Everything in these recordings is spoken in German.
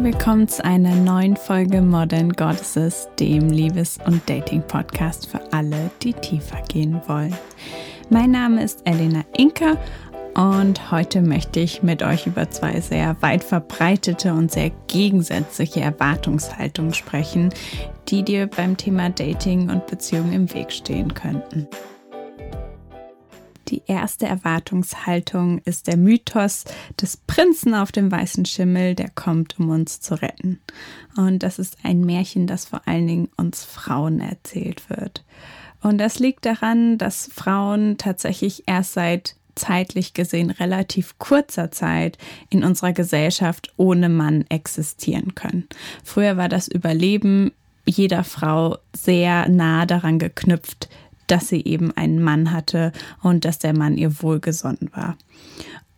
Herzlich willkommen zu einer neuen Folge Modern Goddesses, dem Liebes- und Dating-Podcast für alle, die tiefer gehen wollen. Mein Name ist Elena Inka und heute möchte ich mit euch über zwei sehr weit verbreitete und sehr gegensätzliche Erwartungshaltungen sprechen, die dir beim Thema Dating und Beziehung im Weg stehen könnten. Die erste Erwartungshaltung ist der Mythos des Prinzen auf dem weißen Schimmel, der kommt, um uns zu retten. Und das ist ein Märchen, das vor allen Dingen uns Frauen erzählt wird. Und das liegt daran, dass Frauen tatsächlich erst seit zeitlich gesehen relativ kurzer Zeit in unserer Gesellschaft ohne Mann existieren können. Früher war das Überleben jeder Frau sehr nah daran geknüpft, dass sie eben einen Mann hatte und dass der Mann ihr wohlgesonnen war.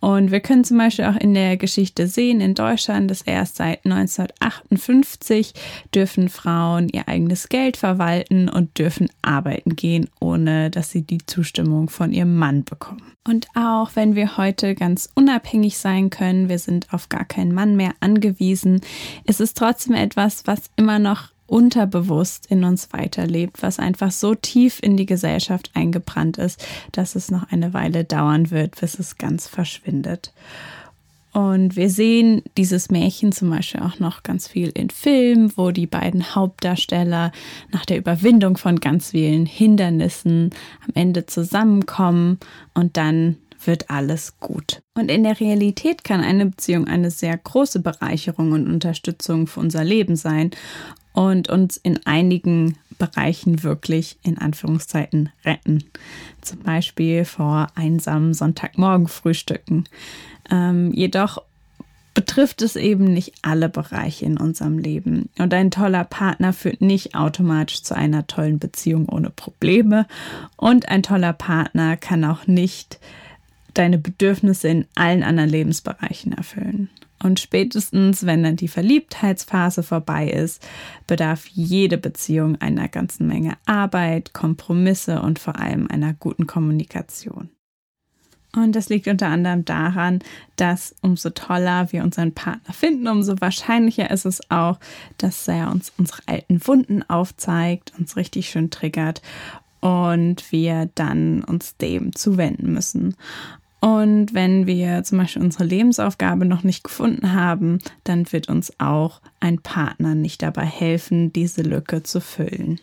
Und wir können zum Beispiel auch in der Geschichte sehen, in Deutschland, dass erst seit 1958 dürfen Frauen ihr eigenes Geld verwalten und dürfen arbeiten gehen, ohne dass sie die Zustimmung von ihrem Mann bekommen. Und auch wenn wir heute ganz unabhängig sein können, wir sind auf gar keinen Mann mehr angewiesen, ist es trotzdem etwas, was immer noch unterbewusst in uns weiterlebt, was einfach so tief in die Gesellschaft eingebrannt ist, dass es noch eine Weile dauern wird, bis es ganz verschwindet. Und wir sehen dieses Märchen zum Beispiel auch noch ganz viel in Filmen, wo die beiden Hauptdarsteller nach der Überwindung von ganz vielen Hindernissen am Ende zusammenkommen und dann wird alles gut. Und in der Realität kann eine Beziehung eine sehr große Bereicherung und Unterstützung für unser Leben sein und uns in einigen Bereichen wirklich in Anführungszeiten retten. Zum Beispiel vor einsamen Sonntagmorgenfrühstücken. Ähm, jedoch betrifft es eben nicht alle Bereiche in unserem Leben. Und ein toller Partner führt nicht automatisch zu einer tollen Beziehung ohne Probleme. Und ein toller Partner kann auch nicht deine Bedürfnisse in allen anderen Lebensbereichen erfüllen. Und spätestens, wenn dann die Verliebtheitsphase vorbei ist, bedarf jede Beziehung einer ganzen Menge Arbeit, Kompromisse und vor allem einer guten Kommunikation. Und das liegt unter anderem daran, dass umso toller wir unseren Partner finden, umso wahrscheinlicher ist es auch, dass er uns unsere alten Wunden aufzeigt, uns richtig schön triggert und wir dann uns dem zuwenden müssen. Und wenn wir zum Beispiel unsere Lebensaufgabe noch nicht gefunden haben, dann wird uns auch ein Partner nicht dabei helfen, diese Lücke zu füllen.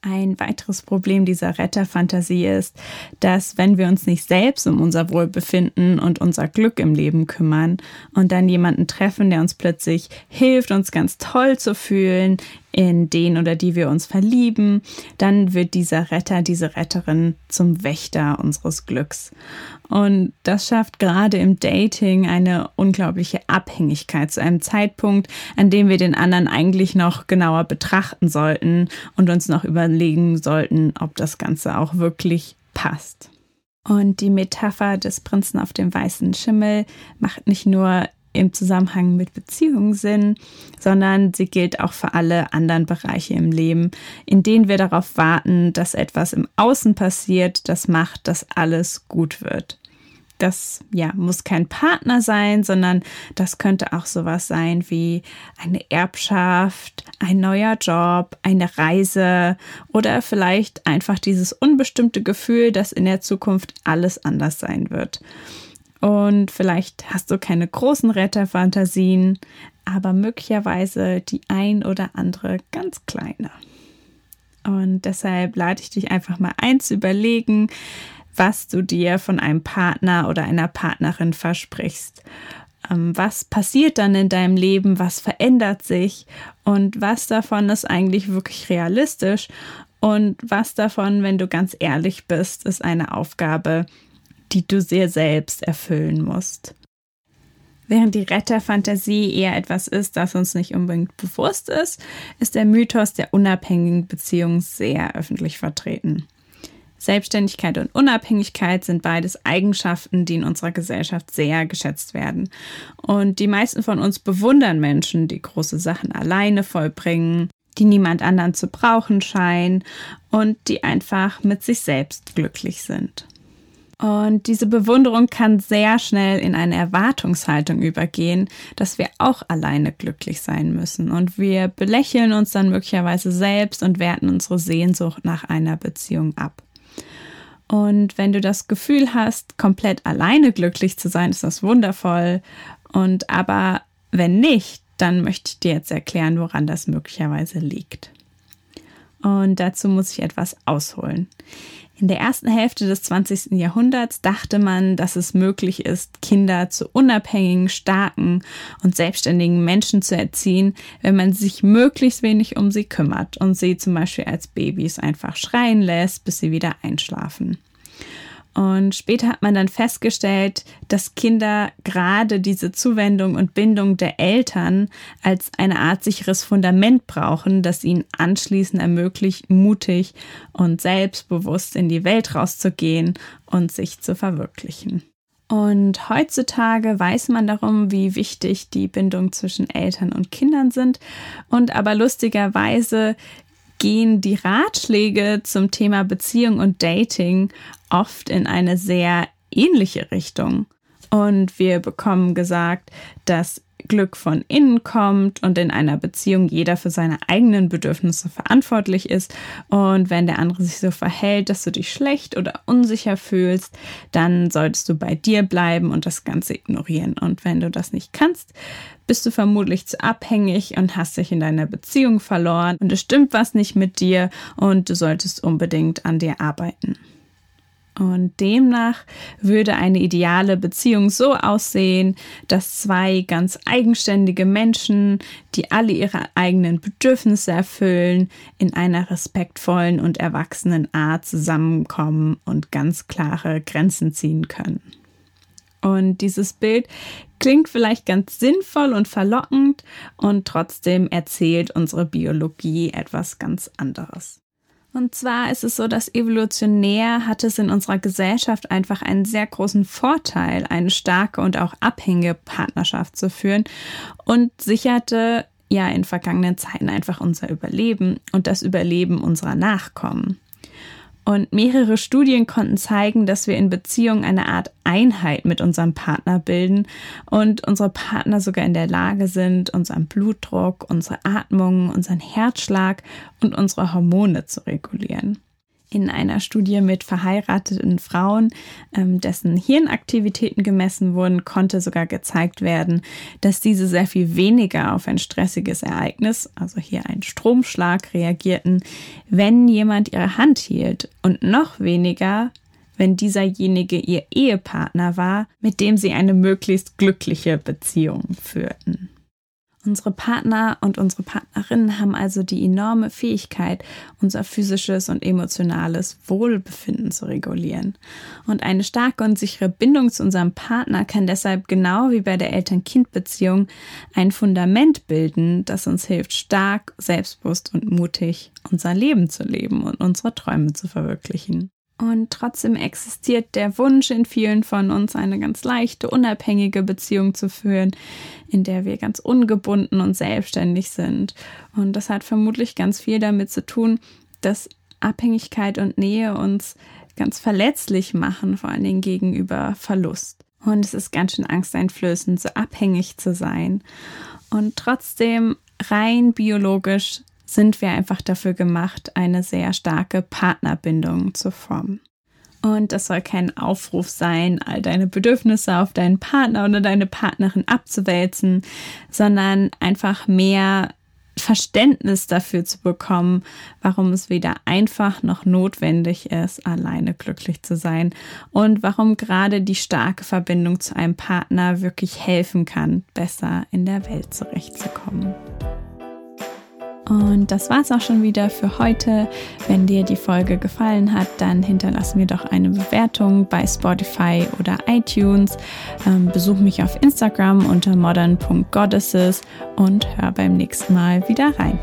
Ein weiteres Problem dieser Retterfantasie ist, dass wenn wir uns nicht selbst um unser Wohlbefinden und unser Glück im Leben kümmern und dann jemanden treffen, der uns plötzlich hilft, uns ganz toll zu fühlen, in den oder die wir uns verlieben, dann wird dieser Retter, diese Retterin zum Wächter unseres Glücks. Und das schafft gerade im Dating eine unglaubliche Abhängigkeit zu einem Zeitpunkt, an dem wir den anderen eigentlich noch genauer betrachten sollten und uns noch überlegen sollten, ob das Ganze auch wirklich passt. Und die Metapher des Prinzen auf dem weißen Schimmel macht nicht nur im Zusammenhang mit Beziehungen Sinn, sondern sie gilt auch für alle anderen Bereiche im Leben, in denen wir darauf warten, dass etwas im Außen passiert, das macht, dass alles gut wird. Das ja muss kein Partner sein, sondern das könnte auch sowas sein wie eine Erbschaft, ein neuer Job, eine Reise oder vielleicht einfach dieses unbestimmte Gefühl, dass in der Zukunft alles anders sein wird. Und vielleicht hast du keine großen Retterfantasien, aber möglicherweise die ein oder andere ganz kleine. Und deshalb lade ich dich einfach mal ein zu überlegen, was du dir von einem Partner oder einer Partnerin versprichst. Ähm, was passiert dann in deinem Leben? Was verändert sich? Und was davon ist eigentlich wirklich realistisch? Und was davon, wenn du ganz ehrlich bist, ist eine Aufgabe, die du sehr selbst erfüllen musst. Während die Retterfantasie eher etwas ist, das uns nicht unbedingt bewusst ist, ist der Mythos der unabhängigen Beziehung sehr öffentlich vertreten. Selbstständigkeit und Unabhängigkeit sind beides Eigenschaften, die in unserer Gesellschaft sehr geschätzt werden. Und die meisten von uns bewundern Menschen, die große Sachen alleine vollbringen, die niemand anderen zu brauchen scheinen und die einfach mit sich selbst glücklich sind. Und diese Bewunderung kann sehr schnell in eine Erwartungshaltung übergehen, dass wir auch alleine glücklich sein müssen. Und wir belächeln uns dann möglicherweise selbst und werten unsere Sehnsucht nach einer Beziehung ab. Und wenn du das Gefühl hast, komplett alleine glücklich zu sein, ist das wundervoll. Und aber wenn nicht, dann möchte ich dir jetzt erklären, woran das möglicherweise liegt. Und dazu muss ich etwas ausholen. In der ersten Hälfte des 20. Jahrhunderts dachte man, dass es möglich ist, Kinder zu unabhängigen, starken und selbstständigen Menschen zu erziehen, wenn man sich möglichst wenig um sie kümmert und sie zum Beispiel als Babys einfach schreien lässt, bis sie wieder einschlafen. Und später hat man dann festgestellt, dass Kinder gerade diese Zuwendung und Bindung der Eltern als eine Art sicheres Fundament brauchen, das ihnen anschließend ermöglicht, mutig und selbstbewusst in die Welt rauszugehen und sich zu verwirklichen. Und heutzutage weiß man darum, wie wichtig die Bindung zwischen Eltern und Kindern sind. Und aber lustigerweise gehen die Ratschläge zum Thema Beziehung und Dating oft in eine sehr ähnliche Richtung. Und wir bekommen gesagt, dass Glück von innen kommt und in einer Beziehung jeder für seine eigenen Bedürfnisse verantwortlich ist. Und wenn der andere sich so verhält, dass du dich schlecht oder unsicher fühlst, dann solltest du bei dir bleiben und das Ganze ignorieren. Und wenn du das nicht kannst, bist du vermutlich zu abhängig und hast dich in deiner Beziehung verloren und es stimmt was nicht mit dir und du solltest unbedingt an dir arbeiten. Und demnach würde eine ideale Beziehung so aussehen, dass zwei ganz eigenständige Menschen, die alle ihre eigenen Bedürfnisse erfüllen, in einer respektvollen und erwachsenen Art zusammenkommen und ganz klare Grenzen ziehen können. Und dieses Bild klingt vielleicht ganz sinnvoll und verlockend und trotzdem erzählt unsere Biologie etwas ganz anderes. Und zwar ist es so, dass evolutionär hat es in unserer Gesellschaft einfach einen sehr großen Vorteil, eine starke und auch abhängige Partnerschaft zu führen und sicherte ja in vergangenen Zeiten einfach unser Überleben und das Überleben unserer Nachkommen. Und mehrere Studien konnten zeigen, dass wir in Beziehungen eine Art Einheit mit unserem Partner bilden und unsere Partner sogar in der Lage sind, unseren Blutdruck, unsere Atmung, unseren Herzschlag und unsere Hormone zu regulieren in einer Studie mit verheirateten Frauen, ähm, dessen Hirnaktivitäten gemessen wurden, konnte sogar gezeigt werden, dass diese sehr viel weniger auf ein stressiges Ereignis, also hier einen Stromschlag, reagierten, wenn jemand ihre Hand hielt und noch weniger, wenn dieserjenige ihr Ehepartner war, mit dem sie eine möglichst glückliche Beziehung führten. Unsere Partner und unsere Partnerinnen haben also die enorme Fähigkeit, unser physisches und emotionales Wohlbefinden zu regulieren. Und eine starke und sichere Bindung zu unserem Partner kann deshalb genau wie bei der Eltern-Kind-Beziehung ein Fundament bilden, das uns hilft, stark, selbstbewusst und mutig unser Leben zu leben und unsere Träume zu verwirklichen. Und trotzdem existiert der Wunsch in vielen von uns, eine ganz leichte, unabhängige Beziehung zu führen, in der wir ganz ungebunden und selbstständig sind. Und das hat vermutlich ganz viel damit zu tun, dass Abhängigkeit und Nähe uns ganz verletzlich machen, vor allen Dingen gegenüber Verlust. Und es ist ganz schön angsteinflößend, so abhängig zu sein. Und trotzdem rein biologisch sind wir einfach dafür gemacht, eine sehr starke Partnerbindung zu formen. Und das soll kein Aufruf sein, all deine Bedürfnisse auf deinen Partner oder deine Partnerin abzuwälzen, sondern einfach mehr Verständnis dafür zu bekommen, warum es weder einfach noch notwendig ist, alleine glücklich zu sein und warum gerade die starke Verbindung zu einem Partner wirklich helfen kann, besser in der Welt zurechtzukommen. Und das war es auch schon wieder für heute. Wenn dir die Folge gefallen hat, dann hinterlass mir doch eine Bewertung bei Spotify oder iTunes. Ähm, besuch mich auf Instagram unter modern.goddesses und hör beim nächsten Mal wieder rein.